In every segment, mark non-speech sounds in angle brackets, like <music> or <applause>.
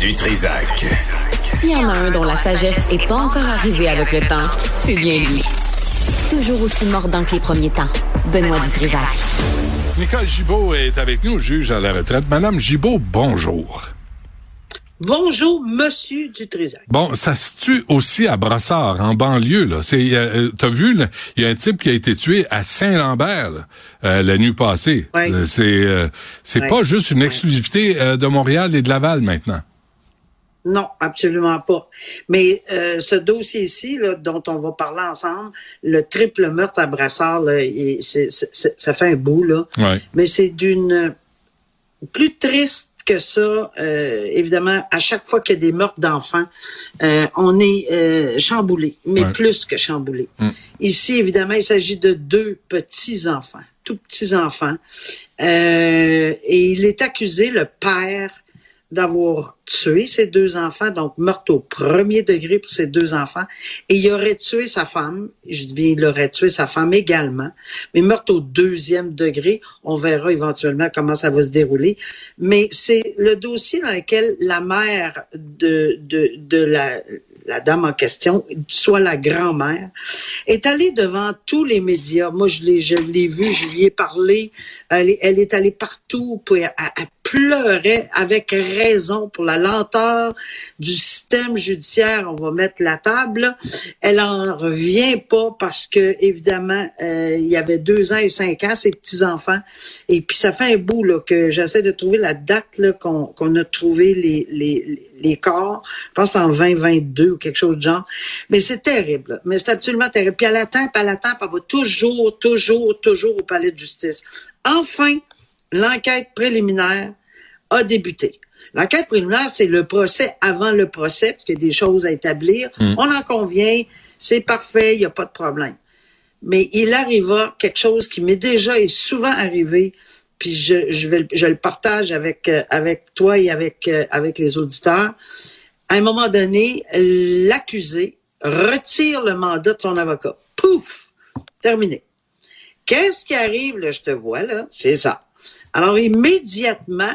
Du Trisac. S'il y en a un dont la sagesse n'est pas encore arrivée avec le temps, c'est bien lui. Toujours aussi mordant que les premiers temps. Benoît Dutrisac. Nicole Gibault est avec nous, juge à la retraite. Madame Gibault, bonjour. Bonjour, Monsieur Dutrisac. Bon, ça se tue aussi à Brassard, en banlieue. Là, c'est, euh, t'as vu, il y a un type qui a été tué à Saint-Lambert euh, la nuit passée. Euh, c'est, c'est pas juste une exclusivité de Montréal et de Laval maintenant. Non, absolument pas. Mais ce dossier-ci, dont on va parler ensemble, le triple meurtre à Brassard, là, ça fait un bout là. Mais c'est d'une plus triste que ça, euh, évidemment, à chaque fois qu'il y a des meurtres d'enfants, euh, on est euh, chamboulé, mais plus que chamboulé. Mm. Ici, évidemment, il s'agit de deux petits-enfants, tout petits-enfants. et il est accusé, le père, d'avoir tué ses deux enfants, donc meurtre au premier degré pour ses deux enfants, et il aurait tué sa femme, je dis bien il aurait tué sa femme également, mais meurtre au deuxième degré, on verra éventuellement comment ça va se dérouler, mais c'est le dossier dans lequel la mère de, de, de la, la dame en question, soit la grand-mère, est allée devant tous les médias. Moi, je l'ai, je l'ai vu, je lui ai parlé. Elle est, elle est allée partout. Pour, elle, pleurait avec raison pour la lenteur du système judiciaire. On va mettre la table. Elle en revient pas parce que évidemment euh, il y avait deux ans et cinq ans ses petits enfants. Et puis ça fait un bout que j'essaie de trouver la date qu'on a trouvé les, les les corps, je pense en 2022 ou quelque chose de genre. Mais c'est terrible. Mais c'est absolument terrible. Puis elle attend, puis elle attend, puis elle va toujours, toujours, toujours au palais de justice. Enfin, l'enquête préliminaire a débuté. L'enquête préliminaire, c'est le procès avant le procès, parce qu'il y a des choses à établir. Hmm. On en convient, c'est parfait, il n'y a pas de problème. Mais il arriva quelque chose qui m'est déjà et souvent arrivé, puis je, je, vais, je le partage avec, euh, avec toi et avec, euh, avec les auditeurs. À un moment donné, l'accusé retire le mandat de son avocat. Pouf! Terminé. Qu'est-ce qui arrive, là, je te vois, là? C'est ça. Alors, immédiatement,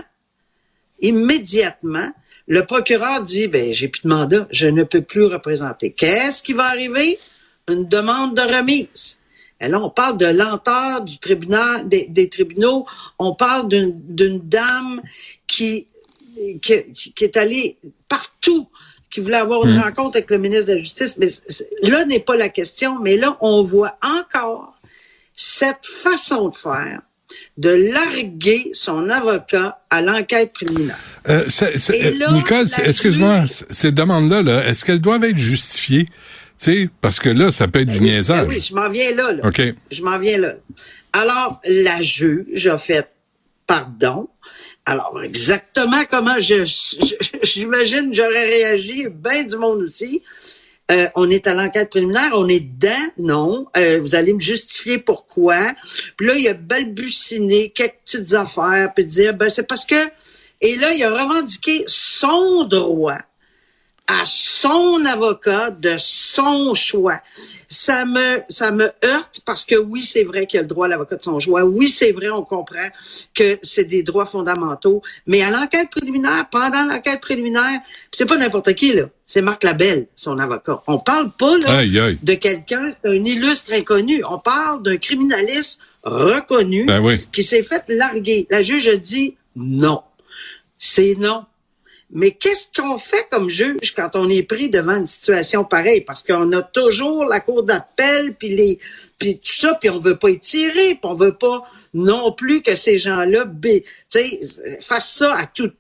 immédiatement, le procureur dit, ben, j'ai plus de mandat, je ne peux plus représenter. Qu'est-ce qui va arriver? Une demande de remise. Et là, on parle de lenteur du tribunal, des, tribunaux. On parle d'une dame qui, qui, est allée partout, qui voulait avoir une hmm. rencontre avec le ministre de la Justice. Mais là n'est pas la question. Mais là, on voit encore cette façon de faire de larguer son avocat à l'enquête préliminaire. Euh, Nicole, excuse-moi, ces demandes-là, -là, est ce qu'elles doivent être justifiées? parce que là, ça peut être du ben niaisage. Ben oui, je m'en viens là. Je m'en viens là. Alors, la juge a fait pardon. Alors, exactement comment je, <laughs> j'imagine j'aurais réagi, bien du monde aussi. Euh, on est à l'enquête préliminaire, on est dedans, non. Euh, vous allez me justifier pourquoi. Puis là, il a balbutiné quelques petites affaires, puis dire, ben c'est parce que... Et là, il a revendiqué son droit à son avocat de son choix. Ça me, ça me heurte parce que oui, c'est vrai qu'il a le droit à l'avocat de son choix. Oui, c'est vrai, on comprend que c'est des droits fondamentaux. Mais à l'enquête préliminaire, pendant l'enquête préliminaire, c'est pas n'importe qui, là. C'est Marc Labelle, son avocat. On parle pas, là, de quelqu'un, un illustre inconnu. On parle d'un criminaliste reconnu ben qui s'est fait larguer. La juge a dit non. C'est non. Mais qu'est-ce qu'on fait comme juge quand on est pris devant une situation pareille? Parce qu'on a toujours la cour d'appel, puis les, puis tout ça, puis on veut pas étirer, puis on veut pas non plus que ces gens-là, fassent ça à tout,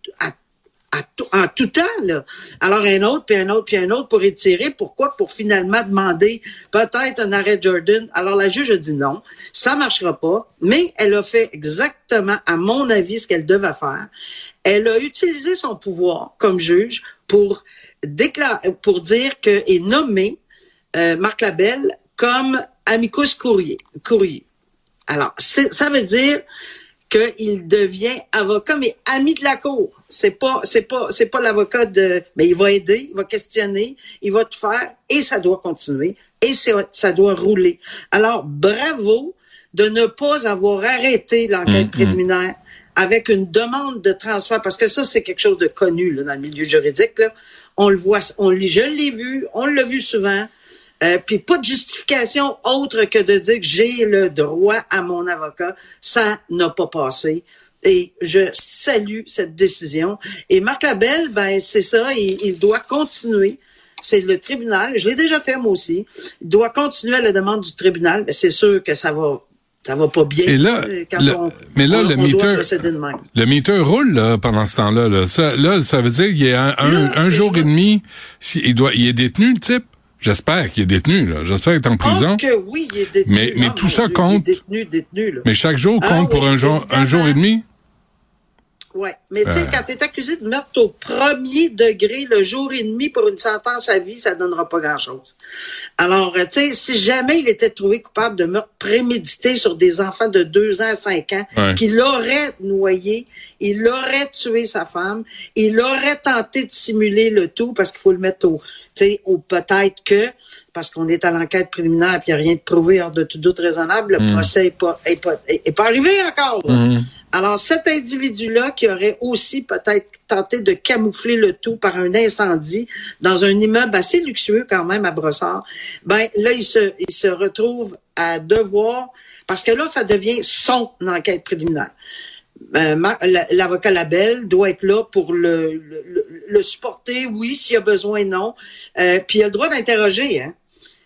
en tout temps, là. Alors, un autre, puis un autre, puis un autre pour étirer. Pourquoi? Pour finalement demander peut-être un arrêt Jordan. Alors, la juge a dit non, ça marchera pas, mais elle a fait exactement, à mon avis, ce qu'elle devait faire. Elle a utilisé son pouvoir comme juge pour déclarer, pour dire que est nommé euh, Marc Labelle comme amicus courrier. Alors, ça veut dire qu'il devient avocat, mais ami de la cour. C'est pas, c'est pas, c'est pas l'avocat de, mais il va aider, il va questionner, il va tout faire, et ça doit continuer, et ça doit rouler. Alors, bravo de ne pas avoir arrêté l'enquête mm, mm. préliminaire avec une demande de transfert, parce que ça, c'est quelque chose de connu là, dans le milieu juridique. Là. On le voit, on, je l'ai vu, on l'a vu souvent. Euh, puis pas de justification autre que de dire que j'ai le droit à mon avocat. Ça n'a pas passé. Et je salue cette décision. Et Marc Labelle, ben c'est ça, il, doit continuer. C'est le tribunal. Je l'ai déjà fait moi aussi. Il doit continuer à la demande du tribunal. Mais c'est sûr que ça va ça va pas bien. Et là, mais là, le meter, le meter roule là, pendant ce temps-là. Là. Ça, là, ça veut dire qu'il y a un, un, jour et demi, il doit, il est détenu le type. J'espère qu'il est détenu, là. J'espère qu'il est en prison. que oui, il est détenu. Mais, mais tout ça compte. détenu, détenu, là. Mais chaque jour compte ah pour un jour, un jour et demi? Oui. Mais tu sais, euh. quand tu es accusé de meurtre au premier degré, le jour et demi pour une sentence à vie, ça donnera pas grand-chose. Alors, euh, tu sais, si jamais il était trouvé coupable de meurtre prémédité sur des enfants de 2 ans à 5 ans, qu'il aurait noyé, il aurait tué sa femme, il aurait tenté de simuler le tout parce qu'il faut le mettre au, ou peut-être que, parce qu'on est à l'enquête préliminaire et il n'y a rien de prouvé hors de tout doute raisonnable, le mm. procès n'est pas, est pas, arrivé encore. Mm-hmm. Alors, cet individu-là qui aurait aussi peut-être tenté de camoufler le tout par un incendie dans un immeuble assez luxueux quand même à Brossard, ben là, il se, il se retrouve à devoir, parce que là, ça devient son enquête préliminaire. Euh, l'avocat Labelle doit être là pour le, supporter, oui, s'il y a besoin, non. Euh, puis il a le droit d'interroger, hein.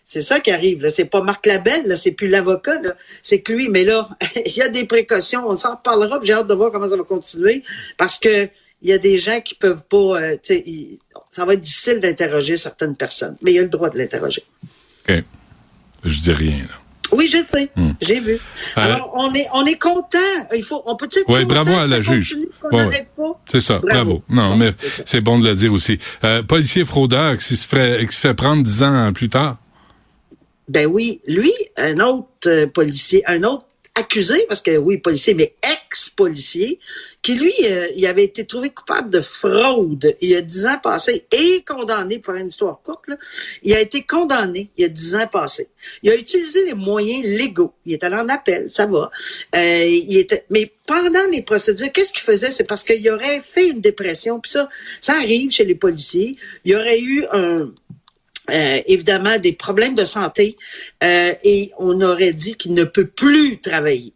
C'est ça qui arrive. C'est pas Marc Labelle, c'est plus l'avocat, c'est que lui. Mais là, <laughs> il y a des précautions. On s'en reparlera. J'ai hâte de voir comment ça va continuer parce que il y a des gens qui peuvent pas. Euh, ça va être difficile d'interroger certaines personnes, mais il a le droit de l'interroger. OK. Je dis rien. Là. Oui, je le sais. Hmm. J'ai vu. Alors, on est, on est content. Il faut, on peut être Oui, bravo à la juge. C'est ça, bravo. Non, mais c'est bon de le dire aussi. Euh, policier fraudeur qui se, fait, qui se fait prendre dix ans plus tard. Ben oui, lui, un autre euh, policier, un autre accusé, parce que oui, policier, mais ex-policier, qui lui, euh, il avait été trouvé coupable de fraude il y a dix ans passés et condamné, pour faire une histoire courte, là, il a été condamné il y a dix ans passés. Il a utilisé les moyens légaux. Il est allé en appel, ça va. Euh, il était, mais pendant les procédures, qu'est-ce qu'il faisait? C'est parce qu'il aurait fait une dépression. Puis ça, ça arrive chez les policiers. Il aurait eu un, euh, évidemment des problèmes de santé euh, et on aurait dit qu'il ne peut plus travailler.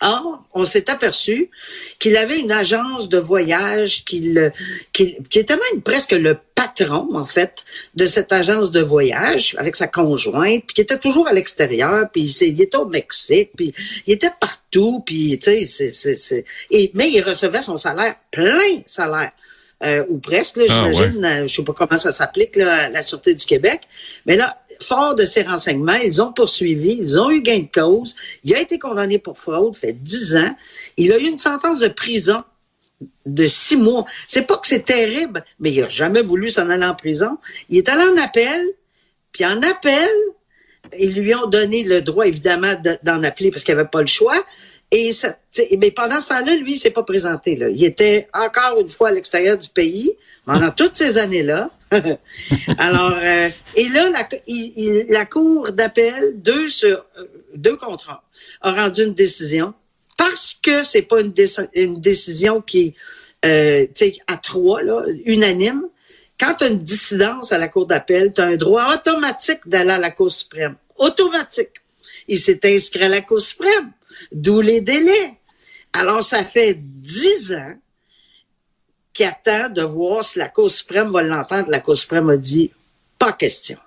Or, on s'est aperçu qu'il avait une agence de voyage qu'il, qui était même presque le patron, en fait, de cette agence de voyage avec sa conjointe, puis qui était toujours à l'extérieur, puis il était au Mexique, puis il était partout, puis tu sais, mais il recevait son salaire, plein salaire. Euh, ou presque, ah, j'imagine. Euh, je sais pas comment ça s'applique, la Sûreté du Québec. Mais là, fort de ces renseignements, ils ont poursuivi, ils ont eu gain de cause. Il a été condamné pour fraude, fait dix ans. Il a eu une sentence de prison de six mois. C'est pas que c'est terrible, mais il a jamais voulu s'en aller en prison. Il est allé en appel, puis en appel, ils lui ont donné le droit, évidemment, d'en appeler parce qu'il avait pas le choix. Et ça, mais pendant ce temps-là, lui, il s'est pas présenté. Là. Il était encore une fois à l'extérieur du pays pendant toutes ces années-là. <laughs> Alors, euh, et là, la, la Cour d'appel, deux sur euh, deux contrats, a rendu une décision parce que c'est pas une, une, décision qui est euh, à trois, là, unanime. Quand tu as une dissidence à la Cour d'appel, tu as un droit automatique d'aller à la Cour suprême. Automatique. Il s'est inscrit à la Cour suprême. D'où les délais. Alors, ça fait dix ans qu'il attend de voir si la Cour suprême va l'entendre. La Cour suprême a dit pas question.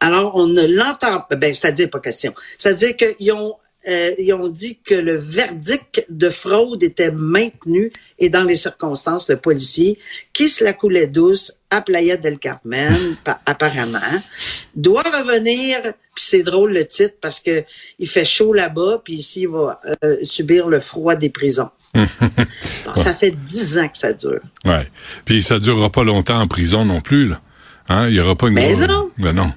Alors, on ne l'entend pas. Ben, c'est-à-dire pas question. C'est-à-dire qu'ils ont euh, ils ont dit que le verdict de fraude était maintenu et dans les circonstances, le policier qui se la coulait douce à Playa del Carmen, <laughs> apparemment, doit revenir. Puis c'est drôle le titre parce que il fait chaud là-bas, puis ici il va euh, subir le froid des prisons. <laughs> Ça fait dix ans que ça dure. Ouais. Puis ça durera pas longtemps en prison non plus. Là. Hein? Il y aura pas une. Mais non. Ben non.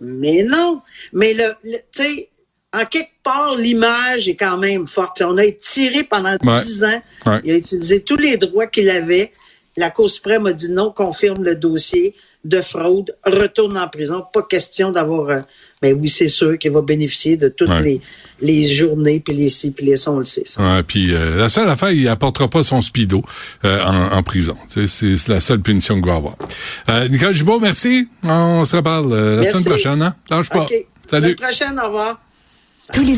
Mais non. Mais le, tu sais en quelque part, l'image est quand même forte. On a été tiré pendant dix ans. Il a utilisé tous les droits qu'il avait. La Cour suprême a dit non, confirme le dossier de fraude, retourne en prison. Pas question d'avoir... Euh, mais oui, c'est sûr qu'il va bénéficier de toutes les, les journées, puis les ci, puis les ça, on le sait. Ça. puis euh, la seule affaire, il apportera pas son speedo euh, en, en, prison. C'est la seule punition qu'il va avoir. Nicole Gibault, merci. On se reparle la semaine prochaine. Hein? Lâche pas. Salut. La semaine prochaine, au revoir. Tous les